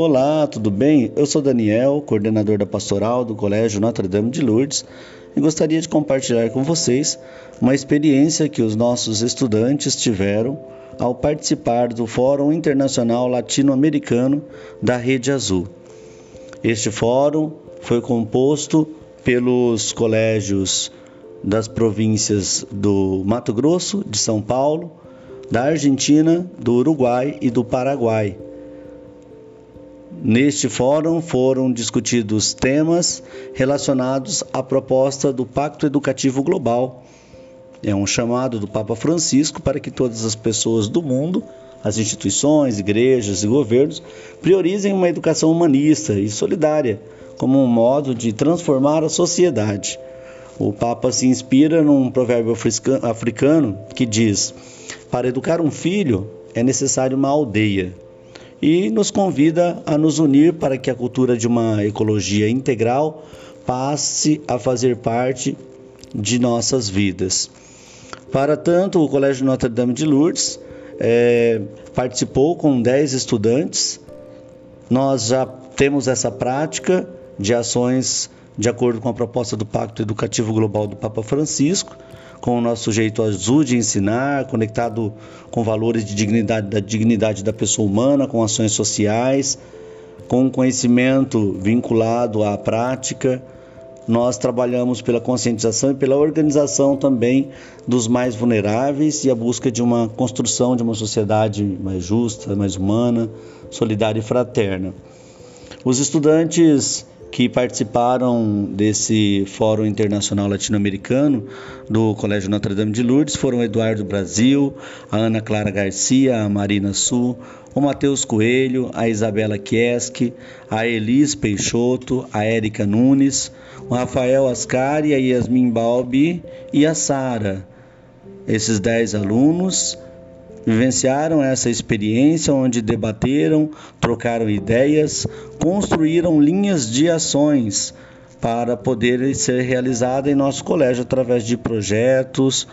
Olá, tudo bem? Eu sou Daniel, coordenador da pastoral do Colégio Notre Dame de Lourdes e gostaria de compartilhar com vocês uma experiência que os nossos estudantes tiveram ao participar do Fórum Internacional Latino-Americano da Rede Azul. Este fórum foi composto pelos colégios das províncias do Mato Grosso, de São Paulo, da Argentina, do Uruguai e do Paraguai Neste fórum foram discutidos temas relacionados à proposta do Pacto Educativo Global. É um chamado do Papa Francisco para que todas as pessoas do mundo, as instituições, igrejas e governos, priorizem uma educação humanista e solidária como um modo de transformar a sociedade. O Papa se inspira num provérbio africano que diz: Para educar um filho é necessário uma aldeia e nos convida a nos unir para que a cultura de uma ecologia integral passe a fazer parte de nossas vidas. Para tanto, o Colégio Notre Dame de Lourdes é, participou com 10 estudantes. Nós já temos essa prática de ações de acordo com a proposta do Pacto Educativo Global do Papa Francisco com o nosso jeito azul de ensinar, conectado com valores de dignidade, da dignidade da pessoa humana, com ações sociais, com conhecimento vinculado à prática. Nós trabalhamos pela conscientização e pela organização também dos mais vulneráveis e a busca de uma construção de uma sociedade mais justa, mais humana, solidária e fraterna. Os estudantes que participaram desse Fórum Internacional Latino-Americano do Colégio Notre Dame de Lourdes foram Eduardo Brasil, a Ana Clara Garcia, a Marina Sul, o Matheus Coelho, a Isabela Kieski, a Elis Peixoto, a Érica Nunes, o Rafael Ascari, a Yasmin Balbi e a Sara. Esses dez alunos vivenciaram essa experiência onde debateram, trocaram ideias, construíram linhas de ações para poder ser realizada em nosso colégio através de projetos.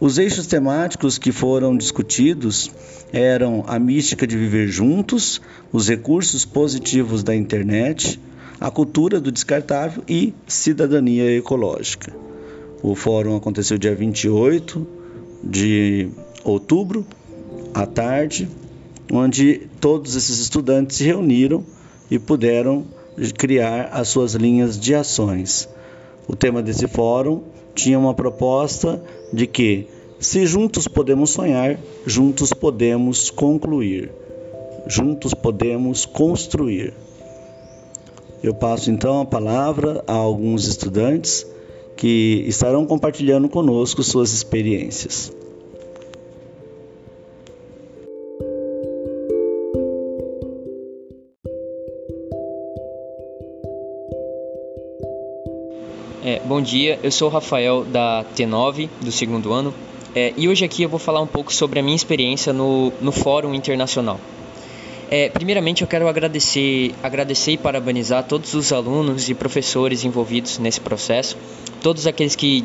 Os eixos temáticos que foram discutidos eram a mística de viver juntos, os recursos positivos da internet, a cultura do descartável e cidadania ecológica. O fórum aconteceu dia 28 de outubro, à tarde, onde todos esses estudantes se reuniram e puderam criar as suas linhas de ações. O tema desse fórum tinha uma proposta de que, se juntos podemos sonhar, juntos podemos concluir, juntos podemos construir. Eu passo então a palavra a alguns estudantes que estarão compartilhando conosco suas experiências. Bom dia, eu sou o Rafael da T9 do segundo ano é, e hoje aqui eu vou falar um pouco sobre a minha experiência no, no Fórum Internacional. É, primeiramente eu quero agradecer, agradecer e parabenizar todos os alunos e professores envolvidos nesse processo, todos aqueles que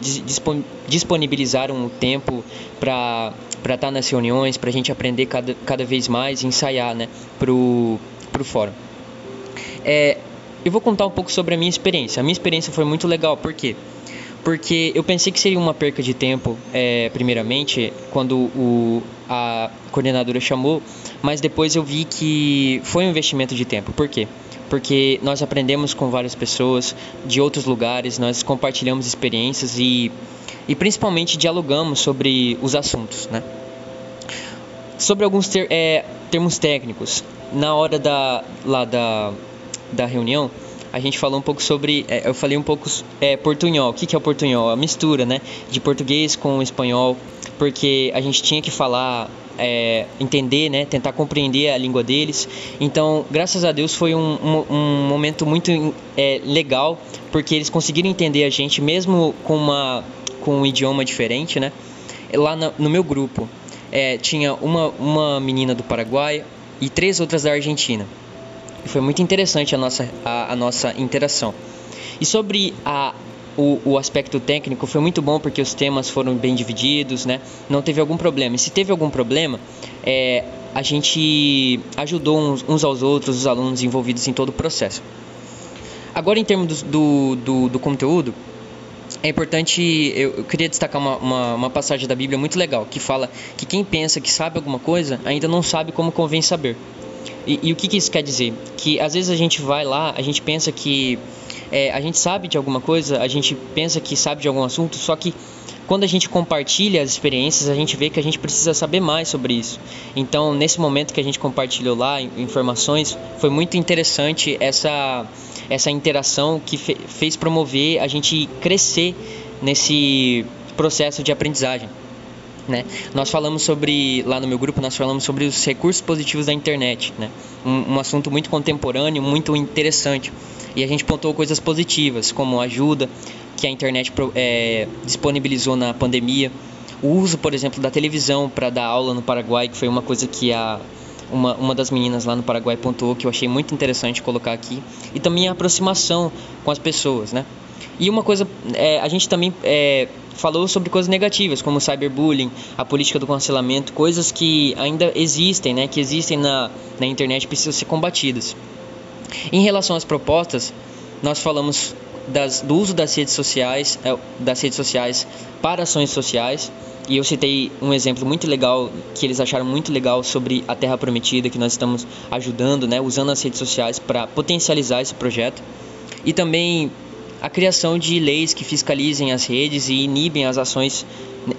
disponibilizaram o tempo para estar nas reuniões, para a gente aprender cada, cada vez mais e ensaiar né, para o fórum. É, eu vou contar um pouco sobre a minha experiência. A minha experiência foi muito legal, por quê? Porque eu pensei que seria uma perca de tempo, é, primeiramente, quando o, a coordenadora chamou, mas depois eu vi que foi um investimento de tempo. Por quê? Porque nós aprendemos com várias pessoas de outros lugares, nós compartilhamos experiências e, e principalmente dialogamos sobre os assuntos, né? Sobre alguns ter, é, termos técnicos, na hora da, lá da, da reunião, a gente falou um pouco sobre. É, eu falei um pouco é, portunhol. O que, que é o portunhol? A mistura, né? De português com espanhol, porque a gente tinha que falar. É, entender, né, tentar compreender a língua deles. Então, graças a Deus, foi um, um, um momento muito é, legal, porque eles conseguiram entender a gente, mesmo com, uma, com um idioma diferente, né? Lá no, no meu grupo, é, tinha uma, uma menina do Paraguai e três outras da Argentina. Foi muito interessante a nossa, a, a nossa interação. E sobre a, o, o, aspecto técnico foi muito bom porque os temas foram bem divididos, né? Não teve algum problema. E se teve algum problema, é, a gente ajudou uns, uns, aos outros, os alunos envolvidos em todo o processo. Agora, em termos do, do, do, do conteúdo, é importante, eu, eu queria destacar uma, uma, uma, passagem da Bíblia muito legal, que fala que quem pensa que sabe alguma coisa ainda não sabe como convém saber. E, e o que, que, isso quer dizer? Que às vezes a gente vai lá, a gente pensa que é, a gente sabe de alguma coisa, a gente pensa que sabe de algum assunto, só que quando a gente compartilha as experiências, a gente vê que a gente precisa saber mais sobre isso. Então, nesse momento que a gente compartilhou lá informações, foi muito interessante essa, essa interação que fe, fez promover a gente crescer nesse processo de aprendizagem. Né? Nós falamos sobre, lá no meu grupo, nós falamos sobre os recursos positivos da internet, né? um, um assunto muito contemporâneo, muito interessante. E a gente pontuou coisas positivas, como ajuda que a internet é, disponibilizou na pandemia, o uso, por exemplo, da televisão para dar aula no Paraguai, que foi uma coisa que a, uma, uma das meninas lá no Paraguai pontuou, que eu achei muito interessante colocar aqui, e também a aproximação com as pessoas, né? E uma coisa, é, a gente também é, falou sobre coisas negativas, como o cyberbullying, a política do cancelamento, coisas que ainda existem, né, que existem na, na internet e precisam ser combatidas. Em relação às propostas, nós falamos das, do uso das redes sociais, é, das redes sociais para ações sociais. E eu citei um exemplo muito legal que eles acharam muito legal sobre a Terra Prometida, que nós estamos ajudando, né, usando as redes sociais para potencializar esse projeto. E também a criação de leis que fiscalizem as redes e inibem as ações,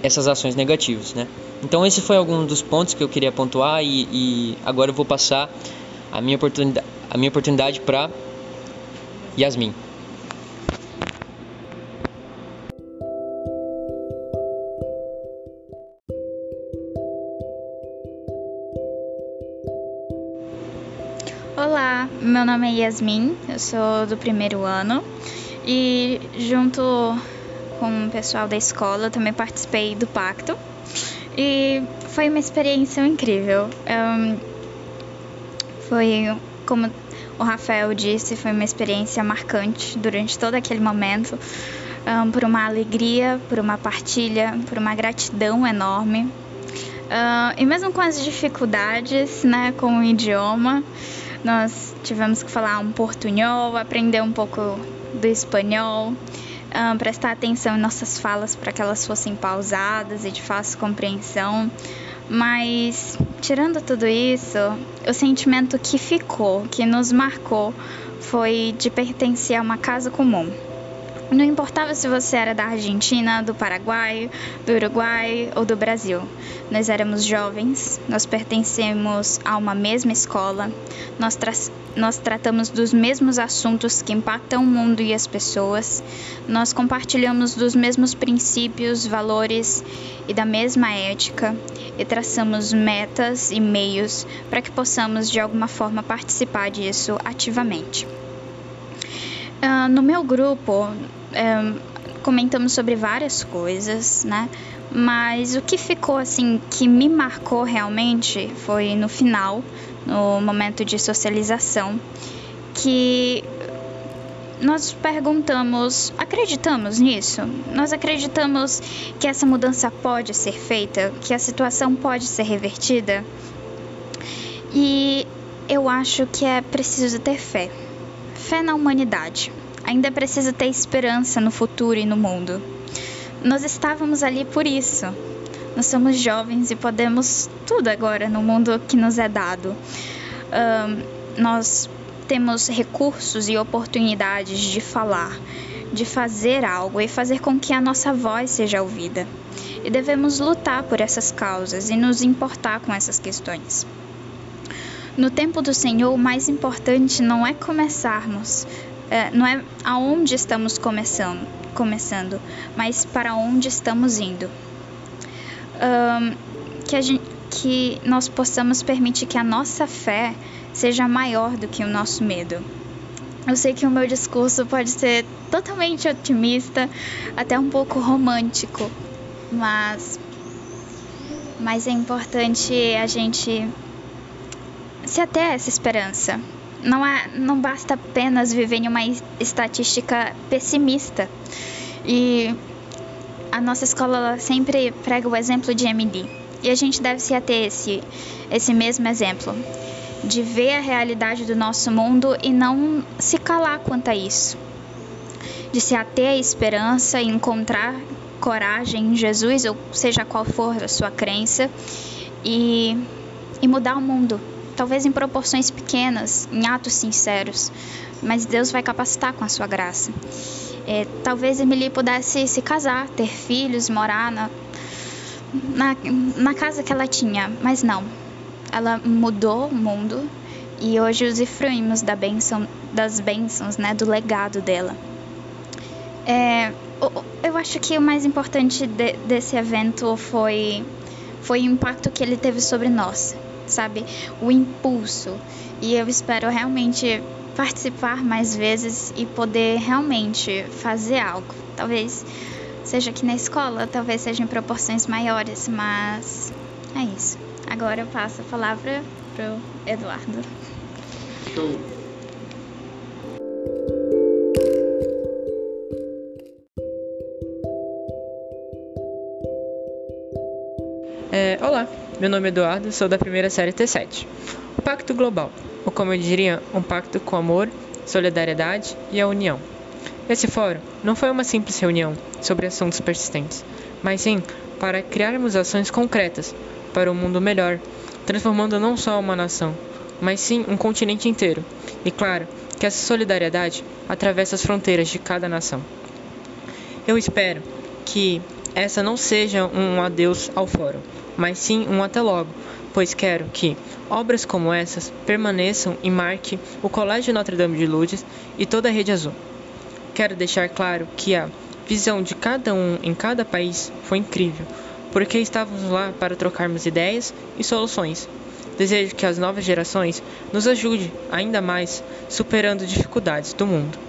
essas ações negativas, né? Então esse foi algum dos pontos que eu queria pontuar e, e agora eu vou passar a minha oportunidade, a minha oportunidade para Yasmin. Olá, meu nome é Yasmin, eu sou do primeiro ano e junto com o pessoal da escola também participei do pacto e foi uma experiência incrível. Um, foi como o Rafael disse, foi uma experiência marcante durante todo aquele momento, um, por uma alegria, por uma partilha, por uma gratidão enorme. Uh, e mesmo com as dificuldades, né, com o idioma, nós tivemos que falar um portunhol, aprender um pouco do espanhol, um, prestar atenção em nossas falas para que elas fossem pausadas e de fácil compreensão. Mas, tirando tudo isso, o sentimento que ficou, que nos marcou, foi de pertencer a uma casa comum. Não importava se você era da Argentina, do Paraguai, do Uruguai ou do Brasil. Nós éramos jovens, nós pertencemos a uma mesma escola, nós, tra nós tratamos dos mesmos assuntos que impactam o mundo e as pessoas, nós compartilhamos dos mesmos princípios, valores e da mesma ética e traçamos metas e meios para que possamos de alguma forma participar disso ativamente. Uh, no meu grupo, comentamos sobre várias coisas, né? Mas o que ficou assim que me marcou realmente foi no final, no momento de socialização, que nós perguntamos: acreditamos nisso? Nós acreditamos que essa mudança pode ser feita, que a situação pode ser revertida? E eu acho que é preciso ter fé fé na humanidade ainda preciso ter esperança no futuro e no mundo. Nós estávamos ali por isso. Nós somos jovens e podemos tudo agora no mundo que nos é dado. Um, nós temos recursos e oportunidades de falar, de fazer algo e fazer com que a nossa voz seja ouvida. E devemos lutar por essas causas e nos importar com essas questões. No tempo do Senhor, o mais importante não é começarmos, não é aonde estamos começando, começando, mas para onde estamos indo. Um, que, gente, que nós possamos permitir que a nossa fé seja maior do que o nosso medo. Eu sei que o meu discurso pode ser totalmente otimista, até um pouco romântico, mas, mas é importante a gente se ater a essa esperança, não, é, não basta apenas viver em uma estatística pessimista. E a nossa escola sempre prega o exemplo de Emily. E a gente deve se ater esse, esse mesmo exemplo, de ver a realidade do nosso mundo e não se calar quanto a isso. De se ater à esperança e encontrar coragem em Jesus, ou seja qual for a sua crença, e, e mudar o mundo. Talvez em proporções pequenas, em atos sinceros, mas Deus vai capacitar com a sua graça. É, talvez Emily pudesse se casar, ter filhos, morar na, na, na casa que ela tinha, mas não. Ela mudou o mundo e hoje usufruímos da das bênçãos, né, do legado dela. É, eu acho que o mais importante de, desse evento foi, foi o impacto que ele teve sobre nós, sabe? O impulso. E eu espero realmente participar mais vezes e poder realmente fazer algo. Talvez seja aqui na escola, talvez seja em proporções maiores, mas é isso. Agora eu passo a palavra pro Eduardo. Show. É, olá, meu nome é Eduardo, sou da primeira série T7. O Pacto Global, ou como eu diria, um pacto com amor, solidariedade e a união. Esse fórum não foi uma simples reunião sobre assuntos persistentes, mas sim para criarmos ações concretas para um mundo melhor, transformando não só uma nação, mas sim um continente inteiro. E claro que essa solidariedade atravessa as fronteiras de cada nação. Eu espero que essa não seja um adeus ao fórum, mas sim um até logo, pois quero que obras como essas permaneçam e marquem o Colégio Notre Dame de Lourdes e toda a Rede Azul. Quero deixar claro que a visão de cada um em cada país foi incrível, porque estávamos lá para trocarmos ideias e soluções. Desejo que as novas gerações nos ajudem ainda mais superando dificuldades do mundo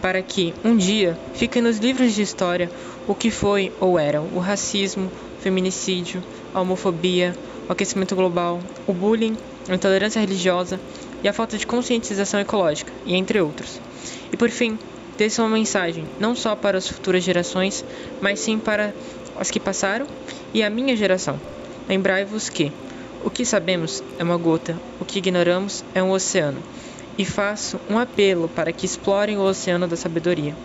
para que, um dia, fique nos livros de história o que foi ou era o racismo, o feminicídio, a homofobia, o aquecimento global, o bullying, a intolerância religiosa e a falta de conscientização ecológica, e entre outros. E por fim, deixe uma mensagem não só para as futuras gerações, mas sim para as que passaram e a minha geração. Lembrai-vos que o que sabemos é uma gota, o que ignoramos é um oceano e faço um apelo para que explorem o oceano da sabedoria.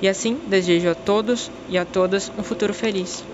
E assim desejo a todos e a todas um futuro feliz.